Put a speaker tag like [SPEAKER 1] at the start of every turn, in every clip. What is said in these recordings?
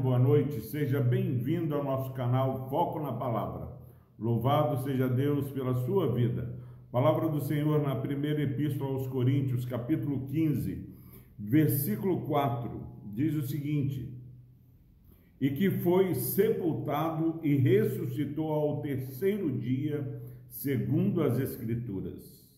[SPEAKER 1] boa noite, seja bem-vindo ao nosso canal Foco na Palavra. Louvado seja Deus pela sua vida. Palavra do Senhor na primeira epístola aos Coríntios, capítulo 15, versículo 4, diz o seguinte: E que foi sepultado e ressuscitou ao terceiro dia, segundo as Escrituras.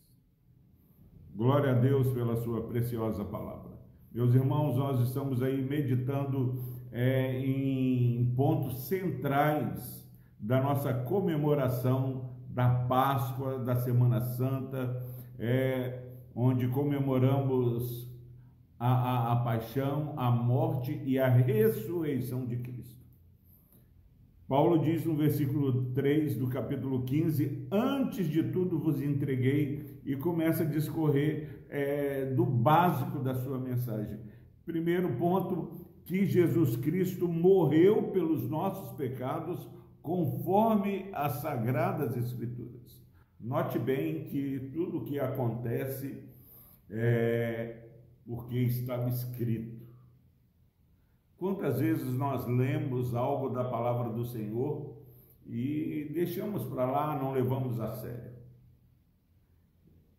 [SPEAKER 1] Glória a Deus pela sua preciosa palavra. Meus irmãos, nós estamos aí meditando é, em pontos centrais da nossa comemoração da Páscoa, da Semana Santa, é, onde comemoramos a, a, a paixão, a morte e a ressurreição de Cristo. Paulo diz no versículo 3 do capítulo 15: Antes de tudo vos entreguei, e começa a discorrer é, do básico da sua mensagem. Primeiro ponto, que Jesus Cristo morreu pelos nossos pecados, conforme as sagradas Escrituras. Note bem que tudo o que acontece é porque estava escrito. Quantas vezes nós lemos algo da palavra do Senhor e deixamos para lá, não levamos a sério?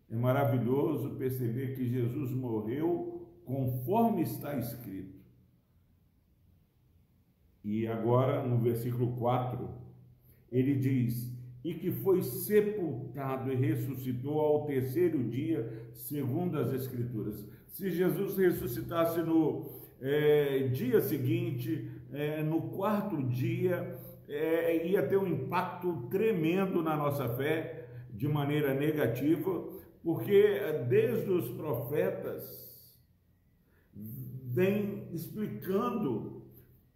[SPEAKER 1] É maravilhoso perceber que Jesus morreu conforme está escrito. E agora, no versículo 4, ele diz: E que foi sepultado e ressuscitou ao terceiro dia, segundo as Escrituras. Se Jesus ressuscitasse no é, dia seguinte, é, no quarto dia, é, ia ter um impacto tremendo na nossa fé, de maneira negativa, porque desde os profetas vem explicando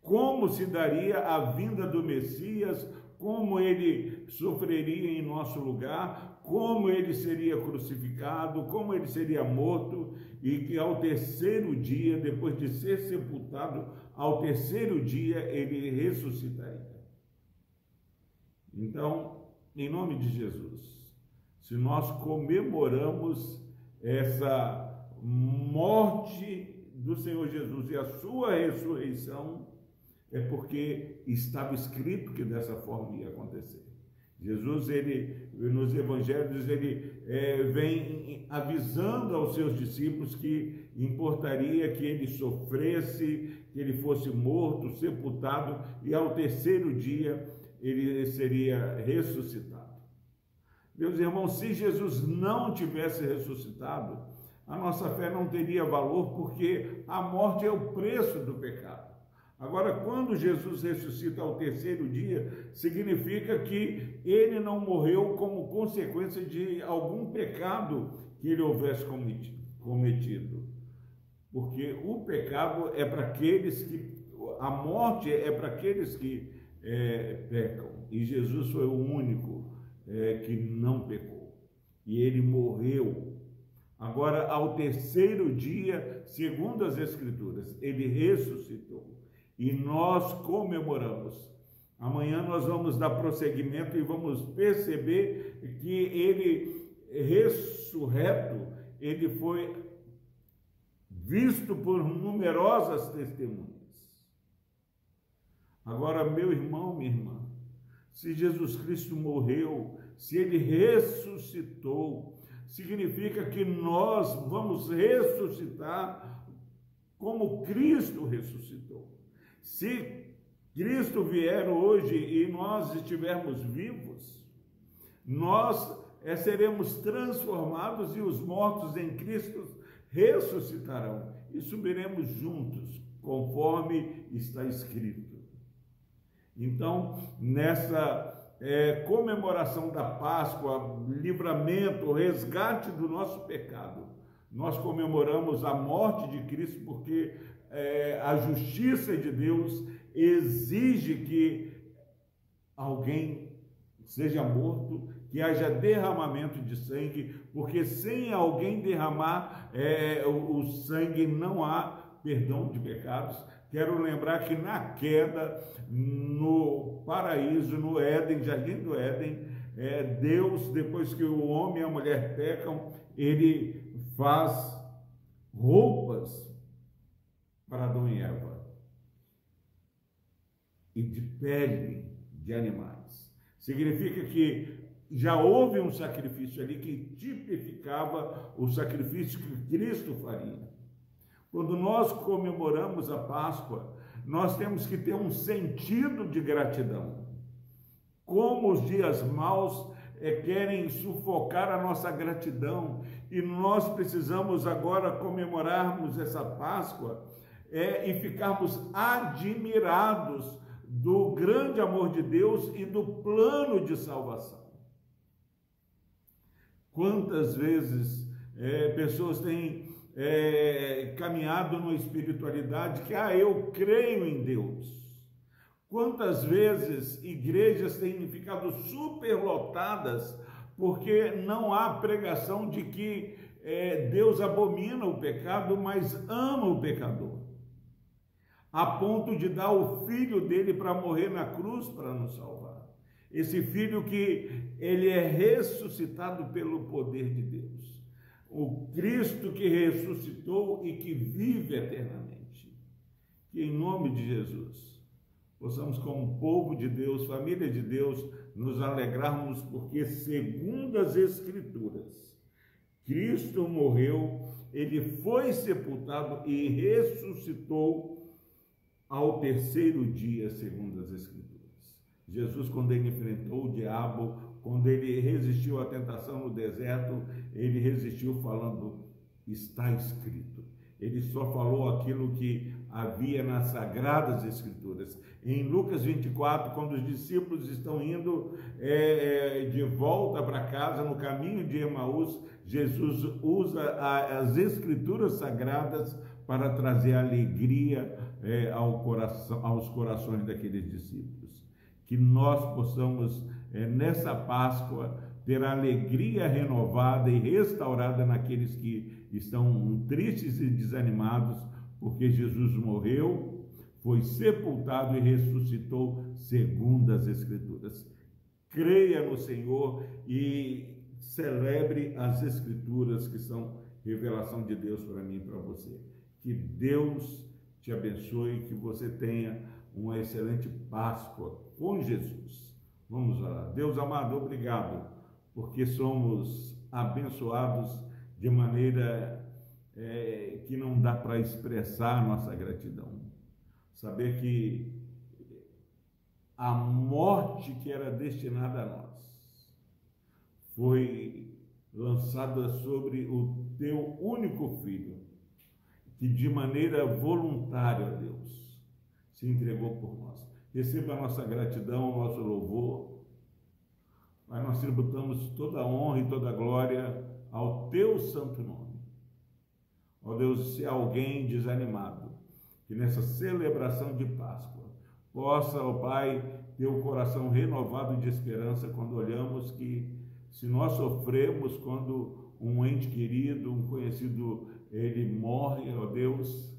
[SPEAKER 1] como se daria a vinda do Messias, como ele sofreria em nosso lugar, como ele seria crucificado, como ele seria morto, e que ao terceiro dia, depois de ser sepultado, ao terceiro dia ele ressuscitaria. Então, em nome de Jesus, se nós comemoramos essa morte do Senhor Jesus e a sua ressurreição, é porque estava escrito que dessa forma ia acontecer. Jesus, ele, nos evangelhos, ele é, vem avisando aos seus discípulos que importaria que ele sofresse, que ele fosse morto, sepultado e ao terceiro dia ele seria ressuscitado. Meus irmãos, se Jesus não tivesse ressuscitado, a nossa fé não teria valor, porque a morte é o preço do pecado. Agora, quando Jesus ressuscita ao terceiro dia, significa que ele não morreu como consequência de algum pecado que ele houvesse cometido. Porque o pecado é para aqueles que. A morte é para aqueles que é, pecam. E Jesus foi o único é, que não pecou. E ele morreu. Agora, ao terceiro dia, segundo as Escrituras, ele ressuscitou e nós comemoramos. Amanhã nós vamos dar prosseguimento e vamos perceber que ele ressurreto, ele foi visto por numerosas testemunhas. Agora, meu irmão, minha irmã, se Jesus Cristo morreu, se ele ressuscitou, significa que nós vamos ressuscitar como Cristo ressuscitou. Se Cristo vier hoje e nós estivermos vivos, nós é, seremos transformados e os mortos em Cristo ressuscitarão e subiremos juntos, conforme está escrito. Então, nessa é, comemoração da Páscoa, livramento, resgate do nosso pecado, nós comemoramos a morte de Cristo porque é, a justiça de Deus exige que alguém seja morto, que haja derramamento de sangue, porque sem alguém derramar é, o, o sangue não há perdão de pecados. Quero lembrar que na queda, no paraíso, no Éden, jardim do Éden, é, Deus, depois que o homem e a mulher pecam, ele faz roupas para Adão e Eva. e de pele de animais. Significa que já houve um sacrifício ali que tipificava o sacrifício que Cristo faria. Quando nós comemoramos a Páscoa, nós temos que ter um sentido de gratidão. Como os dias maus é, querem sufocar a nossa gratidão e nós precisamos agora comemorarmos essa Páscoa é, e ficarmos admirados do grande amor de Deus e do plano de salvação. Quantas vezes é, pessoas têm é, caminhado numa espiritualidade que, ah, eu creio em Deus. Quantas vezes igrejas têm ficado superlotadas porque não há pregação de que é, Deus abomina o pecado, mas ama o pecador, a ponto de dar o filho dele para morrer na cruz para nos salvar. Esse filho que ele é ressuscitado pelo poder de Deus. O Cristo que ressuscitou e que vive eternamente. Que em nome de Jesus possamos, como povo de Deus, família de Deus, nos alegrarmos, porque, segundo as Escrituras, Cristo morreu, ele foi sepultado e ressuscitou ao terceiro dia, segundo as Escrituras. Jesus, quando ele enfrentou o diabo, quando ele resistiu à tentação no deserto, ele resistiu falando: está escrito. Ele só falou aquilo que havia nas sagradas escrituras. Em Lucas 24, quando os discípulos estão indo é, é, de volta para casa, no caminho de Emaús, Jesus usa a, as escrituras sagradas para trazer alegria é, ao coração, aos corações daqueles discípulos que nós possamos, é, nessa Páscoa, ter a alegria renovada e restaurada naqueles que estão tristes e desanimados, porque Jesus morreu, foi sepultado e ressuscitou segundo as Escrituras. Creia no Senhor e celebre as Escrituras que são revelação de Deus para mim e para você. Que Deus te abençoe, que você tenha uma excelente Páscoa com Jesus. Vamos orar. Deus amado, obrigado, porque somos abençoados de maneira é, que não dá para expressar nossa gratidão. Saber que a morte que era destinada a nós foi lançada sobre o teu único filho, que de maneira voluntária, Deus, se entregou por nós. Receba a nossa gratidão, o nosso louvor. Mas nós tributamos toda a honra e toda a glória ao teu santo nome. Ó Deus, se alguém desanimado, que nessa celebração de Páscoa possa, ó Pai, ter o coração renovado de esperança quando olhamos que se nós sofremos quando um ente querido, um conhecido, ele morre, ó Deus,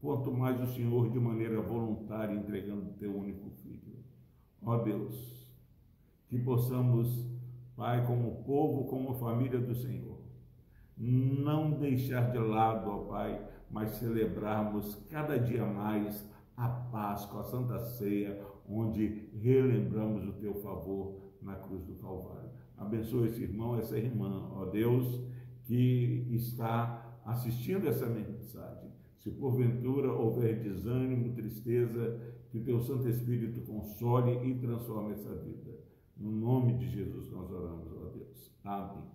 [SPEAKER 1] quanto mais o Senhor de maneira voluntária entregando o teu único filho. Ó Deus, que possamos, Pai, como povo, como família do Senhor, não deixar de lado, ó Pai, mas celebrarmos cada dia mais a Páscoa, a Santa Ceia, onde relembramos o teu favor na cruz do Calvário. Abençoe esse irmão, essa irmã, ó Deus, que está assistindo essa mensagem se porventura houver desânimo, tristeza, que teu Santo Espírito console e transforme essa vida. No nome de Jesus nós oramos, ó Deus. Amém.